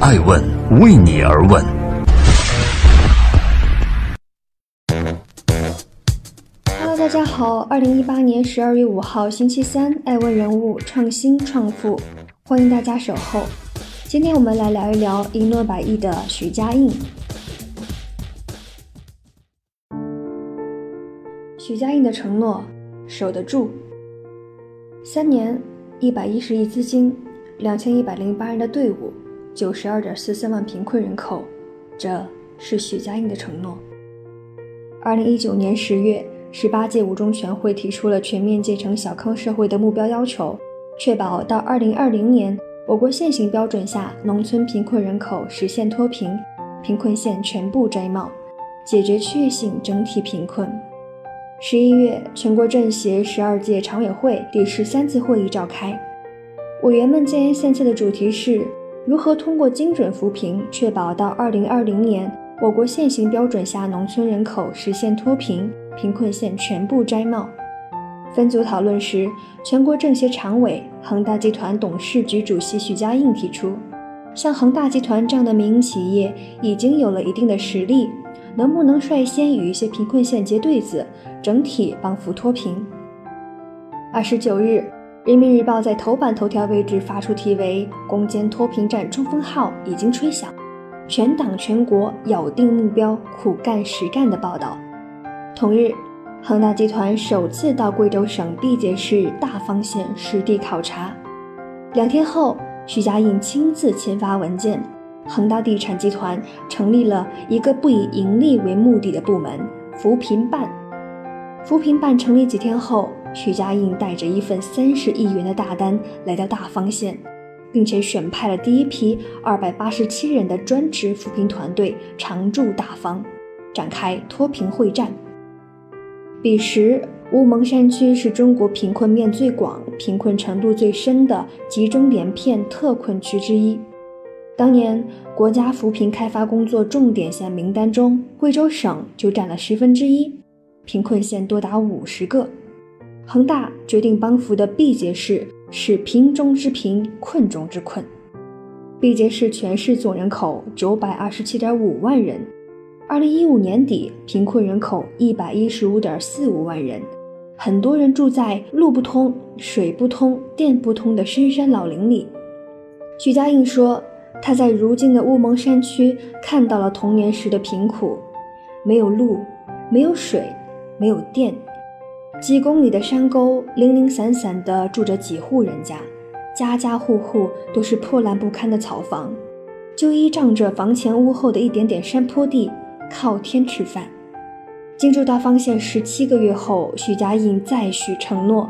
爱问为你而问。Hello，大家好，二零一八年十二月五号星期三，爱问人物创新创富，欢迎大家守候。今天我们来聊一聊一诺百亿的许家印。许家印的承诺守得住。三年，一百一十亿资金，两千一百零八人的队伍，九十二点四三万贫困人口，这是许家印的承诺。二零一九年十月，十八届五中全会提出了全面建成小康社会的目标要求，确保到二零二零年，我国现行标准下农村贫困人口实现脱贫，贫困县全部摘帽，解决区域性整体贫困。十一月，全国政协十二届常委会第十三次会议召开，委员们建言献策的主题是如何通过精准扶贫，确保到二零二零年，我国现行标准下农村人口实现脱贫，贫困县全部摘帽。分组讨论时，全国政协常委、恒大集团董事局主席许家印提出，像恒大集团这样的民营企业已经有了一定的实力。能不能率先与一些贫困县结对子，整体帮扶脱贫？二十九日，《人民日报》在头版头条位置发出题为“攻坚脱贫战冲锋号已经吹响，全党全国咬定目标，苦干实干”的报道。同日，恒大集团首次到贵州省毕节市大方县实地考察。两天后，许家印亲自签发文件。恒大地产集团成立了一个不以盈利为目的的部门——扶贫办。扶贫办成立几天后，许家印带着一份三十亿元的大单来到大方县，并且选派了第一批二百八十七人的专职扶贫团队常驻大方，展开脱贫会战。彼时，乌蒙山区是中国贫困面最广、贫困程度最深的集中连片特困区之一。当年国家扶贫开发工作重点县名单中，贵州省就占了十分之一，贫困县多达五十个。恒大决定帮扶的毕节市是贫中之贫，困中之困。毕节市全市总人口九百二十七点五万人，二零一五年底贫困人口一百一十五点四五万人，很多人住在路不通、水不通、电不通的深山老林里。许家印说。他在如今的乌蒙山区看到了童年时的贫苦，没有路，没有水，没有电，几公里的山沟零零散散地住着几户人家，家家户户都是破烂不堪的草房，就依仗着房前屋后的一点点山坡地，靠天吃饭。进驻大方县十七个月后，许家印再续承诺，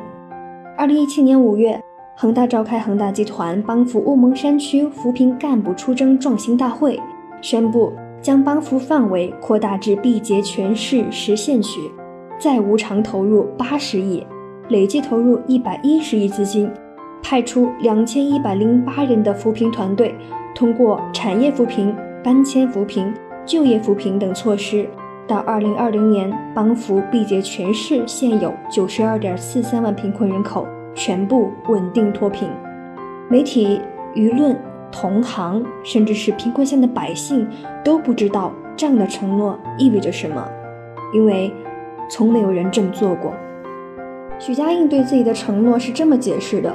二零一七年五月。恒大召开恒大集团帮扶乌蒙山区扶贫干部出征壮行大会，宣布将帮扶范围扩大至毕节全市十县区，再无偿投入八十亿，累计投入一百一十亿资金，派出两千一百零八人的扶贫团队，通过产业扶贫、搬迁扶贫、就业扶贫等措施，到二零二零年帮扶毕节全市现有九十二点四三万贫困人口。全部稳定脱贫，媒体、舆论、同行，甚至是贫困县的百姓都不知道这样的承诺意味着什么，因为从没有人这么做过。许家印对自己的承诺是这么解释的：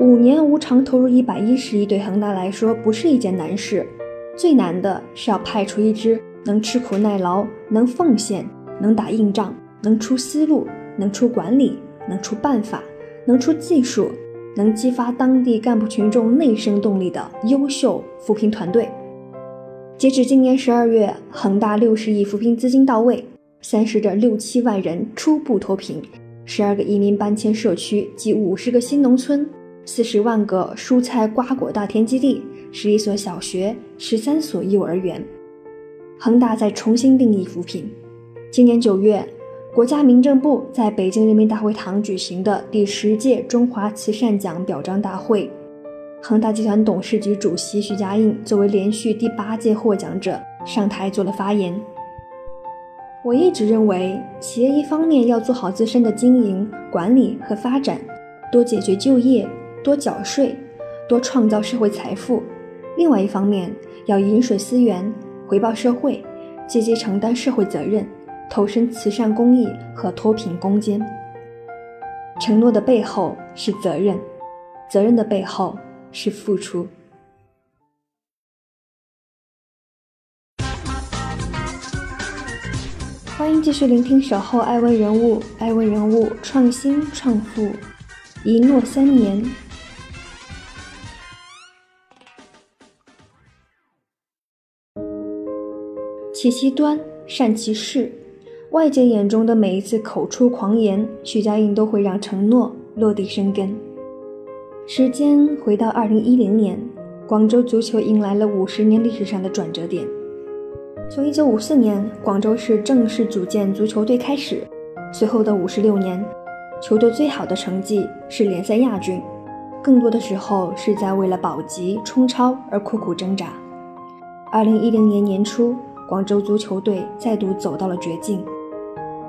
五年无偿投入一百一十亿，对恒大来说不是一件难事，最难的是要派出一支能吃苦耐劳、能奉献、能打硬仗、能出思路、能出管理、能出办法。能出技术、能激发当地干部群众内生动力的优秀扶贫团队。截止今年十二月，恒大六十亿扶贫资金到位，三十点六七万人初步脱贫，十二个移民搬迁社区及五十个新农村，四十万个蔬菜瓜果大田基地，十一所小学，十三所幼儿园。恒大在重新定义扶贫。今年九月。国家民政部在北京人民大会堂举行的第十届中华慈善奖表彰大会，恒大集团董事局主席徐家印作为连续第八届获奖者上台做了发言。我一直认为，企业一方面要做好自身的经营管理和发展，多解决就业，多缴税，多创造社会财富；另外一方面要饮水思源，回报社会，积极承担社会责任，投身慈善公益和脱贫攻坚。承诺的背后是责任，责任的背后是付出。欢迎继续聆听《守候爱问人物》，爱问人物创新创富，一诺三年。其其端，善其事。外界眼中的每一次口出狂言，许家印都会让承诺落地生根。时间回到二零一零年，广州足球迎来了五十年历史上的转折点。从一九五四年广州市正式组建足球队开始，随后的五十六年，球队最好的成绩是联赛亚军，更多的时候是在为了保级冲超而苦苦挣扎。二零一零年年初。广州足球队再度走到了绝境，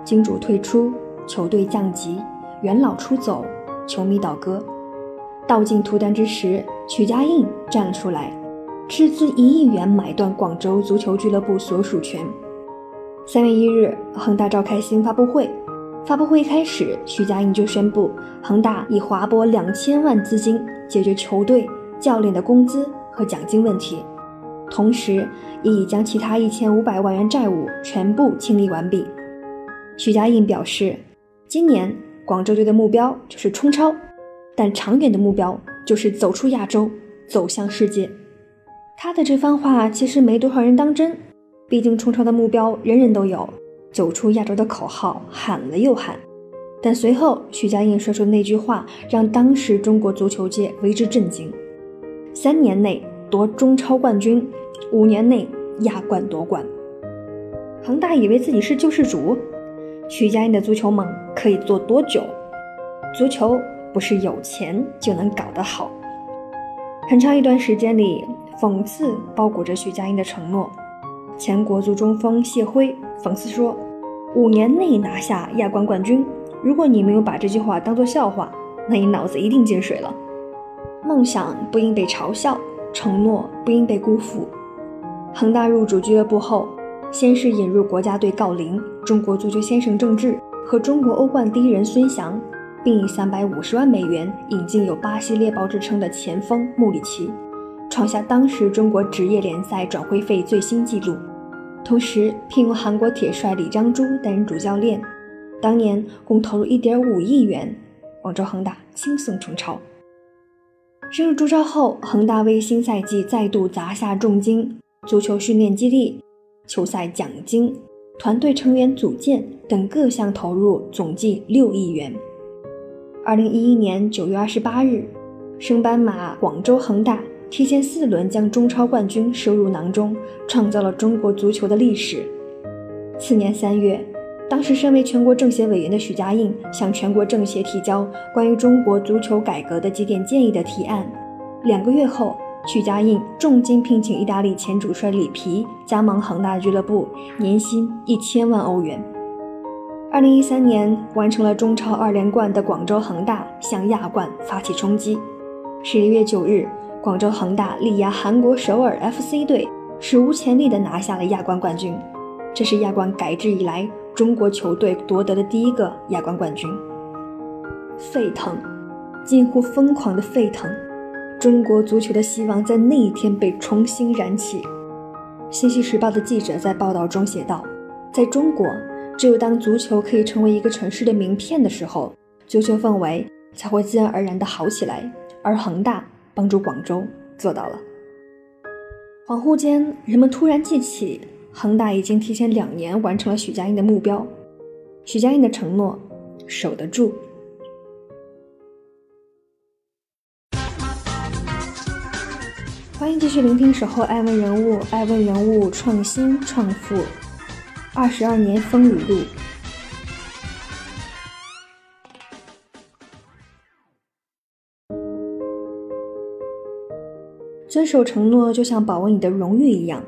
金主退出，球队降级，元老出走，球迷倒戈，道尽涂炭之时，许家印站了出来，斥资一亿元买断广州足球俱乐部所属权。三月一日，恒大召开新发布会，发布会开始，许家印就宣布，恒大以划拨两千万资金解决球队教练的工资和奖金问题。同时，也已将其他一千五百万元债务全部清理完毕。许家印表示，今年广州队的目标就是冲超，但长远的目标就是走出亚洲，走向世界。他的这番话其实没多少人当真，毕竟冲超的目标人人都有，走出亚洲的口号喊了又喊。但随后许家印说出那句话，让当时中国足球界为之震惊：三年内。夺中超冠军，五年内亚冠夺冠。恒大以为自己是救世主，许家印的足球梦可以做多久？足球不是有钱就能搞得好。很长一段时间里，讽刺包裹着许家印的承诺。前国足中锋谢辉讽刺说：“五年内拿下亚冠冠军，如果你没有把这句话当作笑话，那你脑子一定进水了。梦想不应被嘲笑。”承诺不应被辜负。恒大入主俱乐部后，先是引入国家队郜林、中国足球先生郑智和中国欧冠第一人孙祥，并以三百五十万美元引进有“巴西猎豹”之称的前锋穆里奇，创下当时中国职业联赛转会费最新纪录。同时聘用韩国铁帅李章洙担任主教练，当年共投入一点五亿元，广州恒大轻松冲超。升入中超后，恒大为新赛季再度砸下重金，足球训练基地、球赛奖金、团队成员组建等各项投入总计六亿元。二零一一年九月二十八日，升班马广州恒大提前四轮将中超冠军收入囊中，创造了中国足球的历史。次年三月。当时身为全国政协委员的许家印向全国政协提交关于中国足球改革的几点建议的提案。两个月后，许家印重金聘请意大利前主帅里皮加盟恒大俱乐部，年薪一千万欧元。二零一三年完成了中超二连冠的广州恒大向亚冠发起冲击。十一月九日，广州恒大力压韩国首尔 FC 队，史无前例地拿下了亚冠冠军。这是亚冠改制以来。中国球队夺得的第一个亚冠冠军，沸腾，近乎疯狂的沸腾，中国足球的希望在那一天被重新燃起。《信息时报》的记者在报道中写道：“在中国，只有当足球可以成为一个城市的名片的时候，足球氛围才会自然而然地好起来。”而恒大帮助广州做到了。恍惚间，人们突然记起。恒大已经提前两年完成了许家印的目标，许家印的承诺守得住。欢迎继续聆听《守候爱问人物》，爱问人物创新创富，二十二年风雨路，遵守承诺就像保卫你的荣誉一样。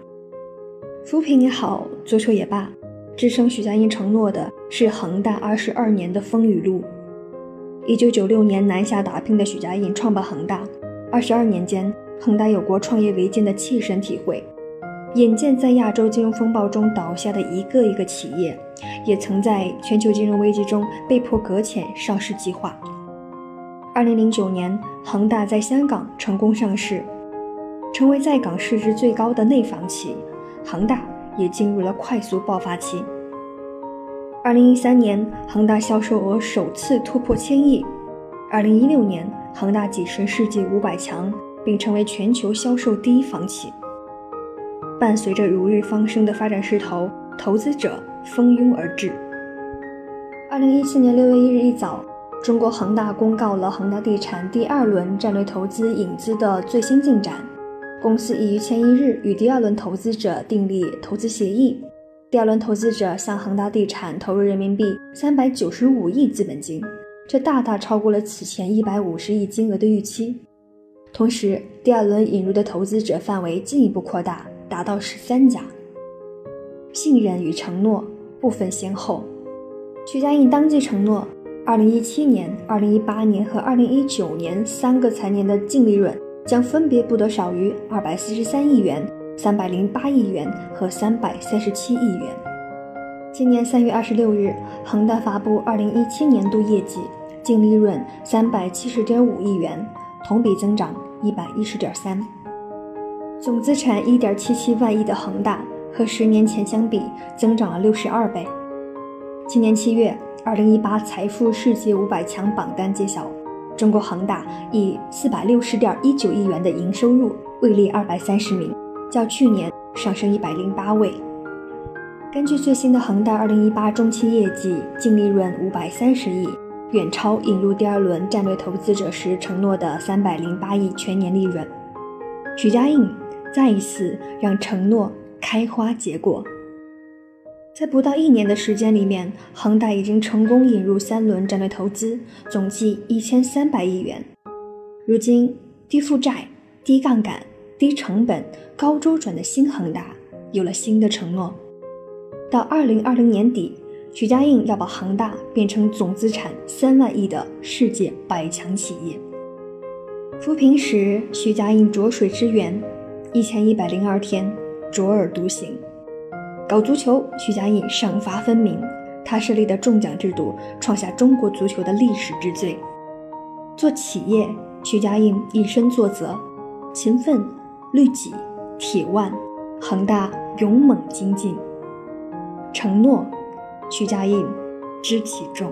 扶贫也好，足球也罢，支撑许家印承诺的是恒大二十二年的风雨路。一九九六年南下打拼的许家印创办恒大，二十二年间恒大有过创业维艰的切身体会。眼见在亚洲金融风暴中倒下的一个一个企业，也曾在全球金融危机中被迫搁浅上市计划。二零零九年，恒大在香港成功上市，成为在港市值最高的内房企，恒大也进入了快速爆发期。二零一三年，恒大销售额首次突破千亿；二零一六年，恒大跻身世界五百强，并成为全球销售第一房企。伴随着如日方升的发展势头，投资者蜂拥而至。二零一七年六月一日一早，中国恒大公告了恒大地产第二轮战略投资引资的最新进展。公司已于前一日与第二轮投资者订立投资协议，第二轮投资者向恒大地产投入人民币三百九十五亿资本金，这大大超过了此前一百五十亿金额的预期。同时，第二轮引入的投资者范围进一步扩大。达到十三家，信任与承诺不分先后。许家印当即承诺，二零一七年、二零一八年和二零一九年三个财年的净利润将分别不得少于二百四十三亿元、三百零八亿元和三百三十七亿元。今年三月二十六日，恒大发布二零一七年度业绩，净利润三百七十点五亿元，同比增长一百一十点三。总资产一点七七万亿的恒大，和十年前相比增长了六十二倍。今年七月，二零一八财富世界五百强榜单揭晓，中国恒大以四百六十点一九亿元的营收入位列二百三十名，较去年上升一百零八位。根据最新的恒大二零一八中期业绩，净利润五百三十亿，远超引入第二轮战略投资者时承诺的三百零八亿全年利润。许家印。再一次让承诺开花结果，在不到一年的时间里面，恒大已经成功引入三轮战略投资，总计一千三百亿元。如今，低负债、低杠杆、低成本、高周转的新恒大有了新的承诺。到二零二零年底，许家印要把恒大变成总资产三万亿的世界百强企业。扶贫时，许家印浊水之源。一千一百零二天，卓尔独行。搞足球，徐家印赏罚分明。他设立的中奖制度创下中国足球的历史之最。做企业，徐家印以身作则，勤奋、律己、铁腕，恒大勇猛精进。承诺，徐家印知其重。